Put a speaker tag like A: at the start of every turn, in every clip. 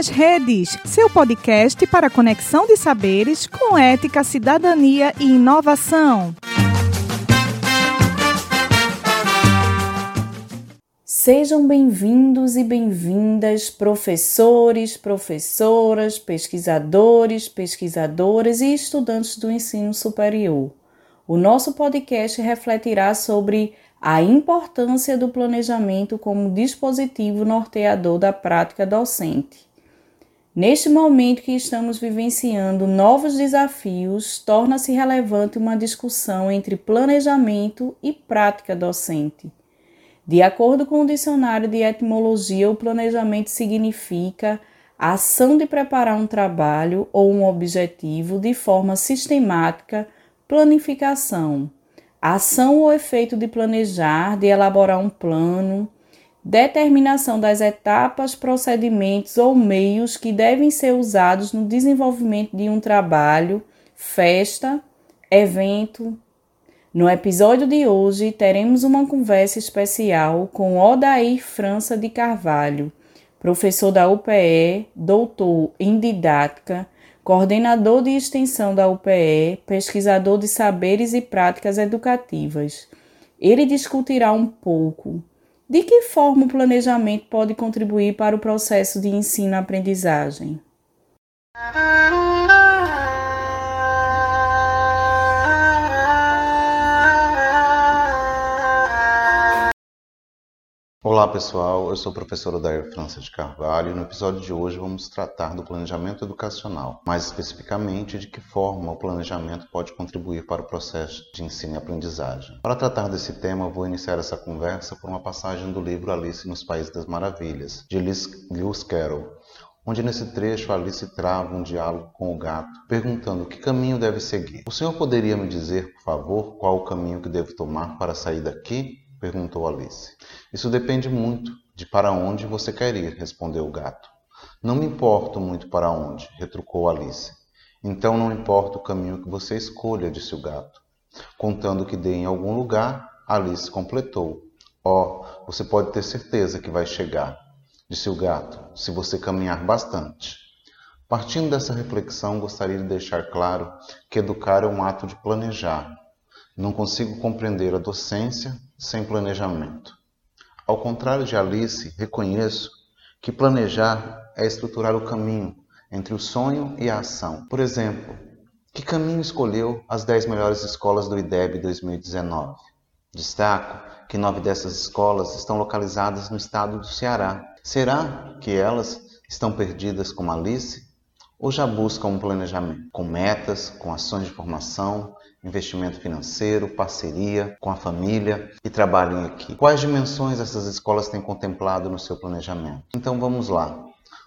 A: nas Redes, seu podcast para conexão de saberes com ética, cidadania e inovação.
B: Sejam bem-vindos e bem-vindas, professores, professoras, pesquisadores, pesquisadoras e estudantes do ensino superior. O nosso podcast refletirá sobre a importância do planejamento como dispositivo norteador da prática docente. Neste momento que estamos vivenciando novos desafios, torna-se relevante uma discussão entre planejamento e prática docente. De acordo com o dicionário de etimologia, o planejamento significa a ação de preparar um trabalho ou um objetivo de forma sistemática, planificação ação ou efeito de planejar, de elaborar um plano, determinação das etapas, procedimentos ou meios que devem ser usados no desenvolvimento de um trabalho, festa, evento. No episódio de hoje, teremos uma conversa especial com Odair França de Carvalho, professor da UPE, doutor em didática coordenador de extensão da UPE, pesquisador de saberes e práticas educativas. Ele discutirá um pouco de que forma o planejamento pode contribuir para o processo de ensino-aprendizagem.
C: Olá pessoal, eu sou o professor Odair França de Carvalho e no episódio de hoje vamos tratar do planejamento educacional, mais especificamente de que forma o planejamento pode contribuir para o processo de ensino e aprendizagem. Para tratar desse tema, vou iniciar essa conversa por uma passagem do livro Alice nos Países das Maravilhas, de Lewis Carroll, onde nesse trecho Alice trava um diálogo com o gato, perguntando que caminho deve seguir. O senhor poderia me dizer, por favor, qual o caminho que devo tomar para sair daqui? Perguntou Alice. Isso depende muito de para onde você quer ir, respondeu o gato. Não me importo muito para onde, retrucou Alice. Então não importa o caminho que você escolha, disse o gato. Contando que dê em algum lugar, Alice completou. Oh, você pode ter certeza que vai chegar, disse o gato, se você caminhar bastante. Partindo dessa reflexão, gostaria de deixar claro que educar é um ato de planejar. Não consigo compreender a docência sem planejamento. Ao contrário de Alice, reconheço que planejar é estruturar o caminho entre o sonho e a ação. Por exemplo, que caminho escolheu as 10 melhores escolas do IDEB 2019? Destaco que nove dessas escolas estão localizadas no estado do Ceará. Será que elas estão perdidas como Alice? Ou já buscam um planejamento com metas, com ações de formação, investimento financeiro, parceria com a família e trabalho em equipe. Quais dimensões essas escolas têm contemplado no seu planejamento? Então vamos lá.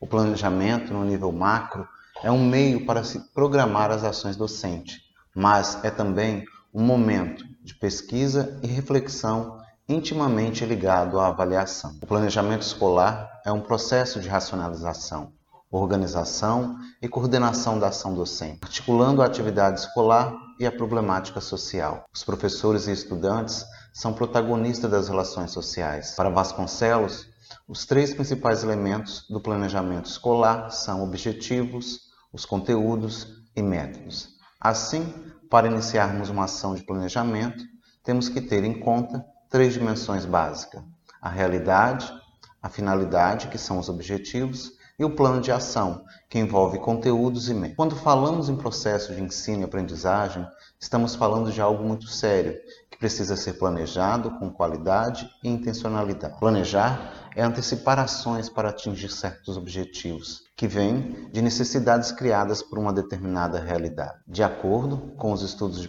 C: O planejamento no nível macro é um meio para se programar as ações docentes, mas é também um momento de pesquisa e reflexão intimamente ligado à avaliação. O planejamento escolar é um processo de racionalização, organização e coordenação da ação docente, articulando a atividade escolar e a problemática social. Os professores e estudantes são protagonistas das relações sociais. Para Vasconcelos, os três principais elementos do planejamento escolar são objetivos, os conteúdos e métodos. Assim, para iniciarmos uma ação de planejamento, temos que ter em conta três dimensões básicas: a realidade, a finalidade, que são os objetivos, e o plano de ação, que envolve conteúdos e meios. Quando falamos em processo de ensino e aprendizagem, estamos falando de algo muito sério, que precisa ser planejado com qualidade e intencionalidade. Planejar é antecipar ações para atingir certos objetivos, que vêm de necessidades criadas por uma determinada realidade. De acordo com os estudos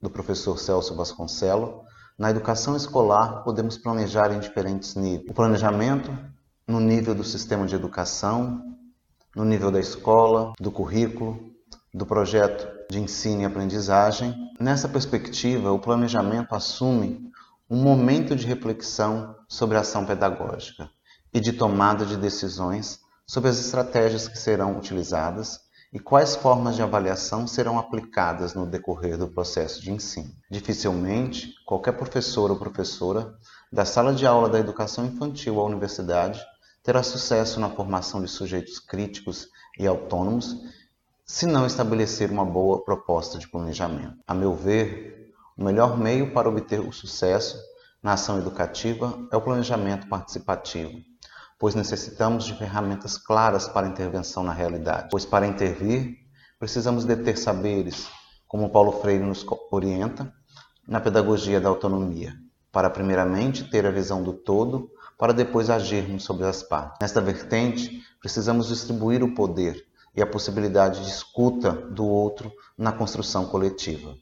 C: do professor Celso Vasconcelo, na educação escolar podemos planejar em diferentes níveis. O planejamento no nível do sistema de educação, no nível da escola, do currículo, do projeto de ensino e aprendizagem. Nessa perspectiva, o planejamento assume um momento de reflexão sobre a ação pedagógica e de tomada de decisões sobre as estratégias que serão utilizadas e quais formas de avaliação serão aplicadas no decorrer do processo de ensino. Dificilmente, qualquer professor ou professora, da sala de aula da educação infantil à universidade, terá sucesso na formação de sujeitos críticos e autônomos se não estabelecer uma boa proposta de planejamento. A meu ver, o melhor meio para obter o sucesso na ação educativa é o planejamento participativo, pois necessitamos de ferramentas claras para intervenção na realidade. Pois para intervir, precisamos deter saberes, como Paulo Freire nos orienta, na pedagogia da autonomia, para primeiramente ter a visão do todo, para depois agirmos sobre as partes. Nesta vertente, precisamos distribuir o poder e a possibilidade de escuta do outro na construção coletiva.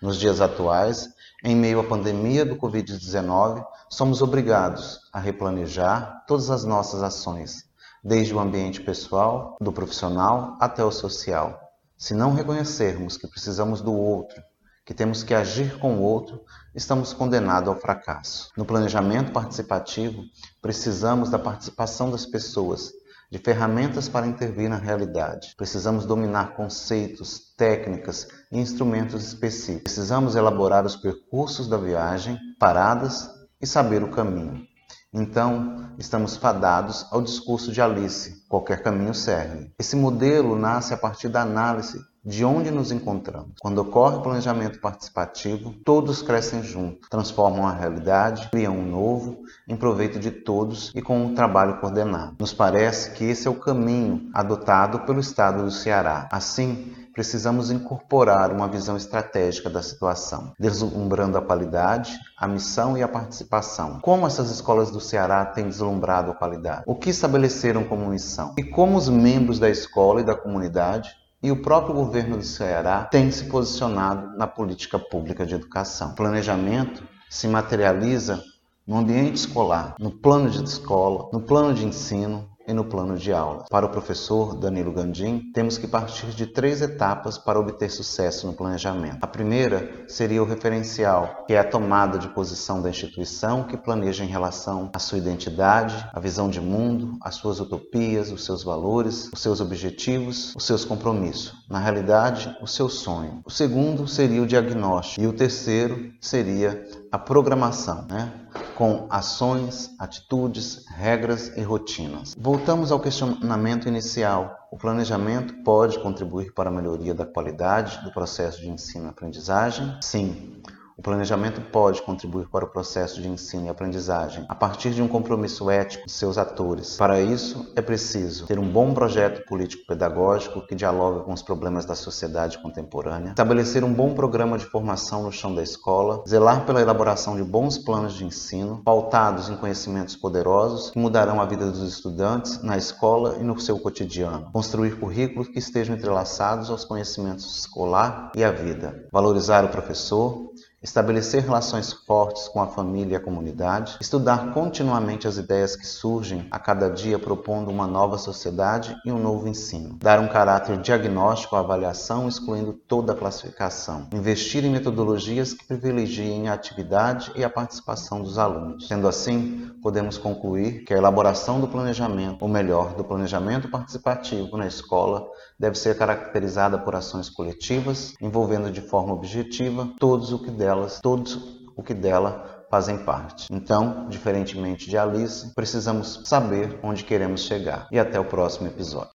C: Nos dias atuais, em meio à pandemia do Covid-19, somos obrigados a replanejar todas as nossas ações, desde o ambiente pessoal, do profissional até o social. Se não reconhecermos que precisamos do outro que temos que agir com o outro, estamos condenados ao fracasso. No planejamento participativo, precisamos da participação das pessoas, de ferramentas para intervir na realidade. Precisamos dominar conceitos, técnicas e instrumentos específicos. Precisamos elaborar os percursos da viagem, paradas e saber o caminho. Então, estamos fadados ao discurso de Alice: qualquer caminho serve. Esse modelo nasce a partir da análise de onde nos encontramos. Quando ocorre o planejamento participativo, todos crescem juntos, transformam a realidade, criam um novo, em proveito de todos e com um trabalho coordenado. Nos parece que esse é o caminho adotado pelo Estado do Ceará. Assim, precisamos incorporar uma visão estratégica da situação, deslumbrando a qualidade, a missão e a participação. Como essas escolas do Ceará têm deslumbrado a qualidade? O que estabeleceram como missão? E como os membros da escola e da comunidade e o próprio governo do Ceará têm se posicionado na política pública de educação. O planejamento se materializa no ambiente escolar, no plano de escola, no plano de ensino, e no plano de aula. Para o professor Danilo Gandim, temos que partir de três etapas para obter sucesso no planejamento. A primeira seria o referencial, que é a tomada de posição da instituição que planeja em relação à sua identidade, a visão de mundo, as suas utopias, os seus valores, os seus objetivos, os seus compromissos. Na realidade, o seu sonho. O segundo seria o diagnóstico e o terceiro seria a programação, né? Com ações, atitudes, regras e rotinas. Voltamos ao questionamento inicial. O planejamento pode contribuir para a melhoria da qualidade do processo de ensino-aprendizagem? Sim. O planejamento pode contribuir para o processo de ensino e aprendizagem. A partir de um compromisso ético de seus atores. Para isso, é preciso ter um bom projeto político-pedagógico que dialogue com os problemas da sociedade contemporânea, estabelecer um bom programa de formação no chão da escola, zelar pela elaboração de bons planos de ensino, pautados em conhecimentos poderosos que mudarão a vida dos estudantes na escola e no seu cotidiano, construir currículos que estejam entrelaçados aos conhecimentos escolar e à vida, valorizar o professor, estabelecer relações fortes com a família e a comunidade, estudar continuamente as ideias que surgem a cada dia propondo uma nova sociedade e um novo ensino, dar um caráter diagnóstico à avaliação, excluindo toda a classificação, investir em metodologias que privilegiem a atividade e a participação dos alunos. Sendo assim, podemos concluir que a elaboração do planejamento, ou melhor, do planejamento participativo na escola, deve ser caracterizada por ações coletivas, envolvendo de forma objetiva todos o que delas, todos o que dela fazem parte. Então, diferentemente de Alice, precisamos saber onde queremos chegar. E até o próximo episódio.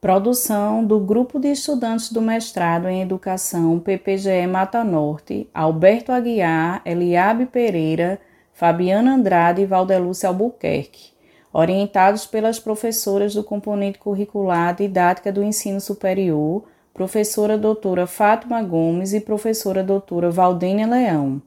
B: Produção do Grupo de Estudantes do Mestrado em Educação PPGE Mata Norte, Alberto Aguiar, Eliabe Pereira, Fabiana Andrade e Valdelúcia Albuquerque, orientados pelas professoras do componente curricular Didática do Ensino Superior, professora doutora Fátima Gomes e professora doutora Valdênia Leão.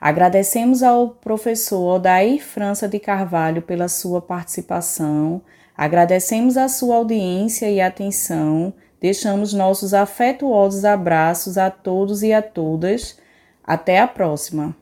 B: Agradecemos ao professor Odair França de Carvalho pela sua participação Agradecemos a sua audiência e atenção, deixamos nossos afetuosos abraços a todos e a todas. Até a próxima!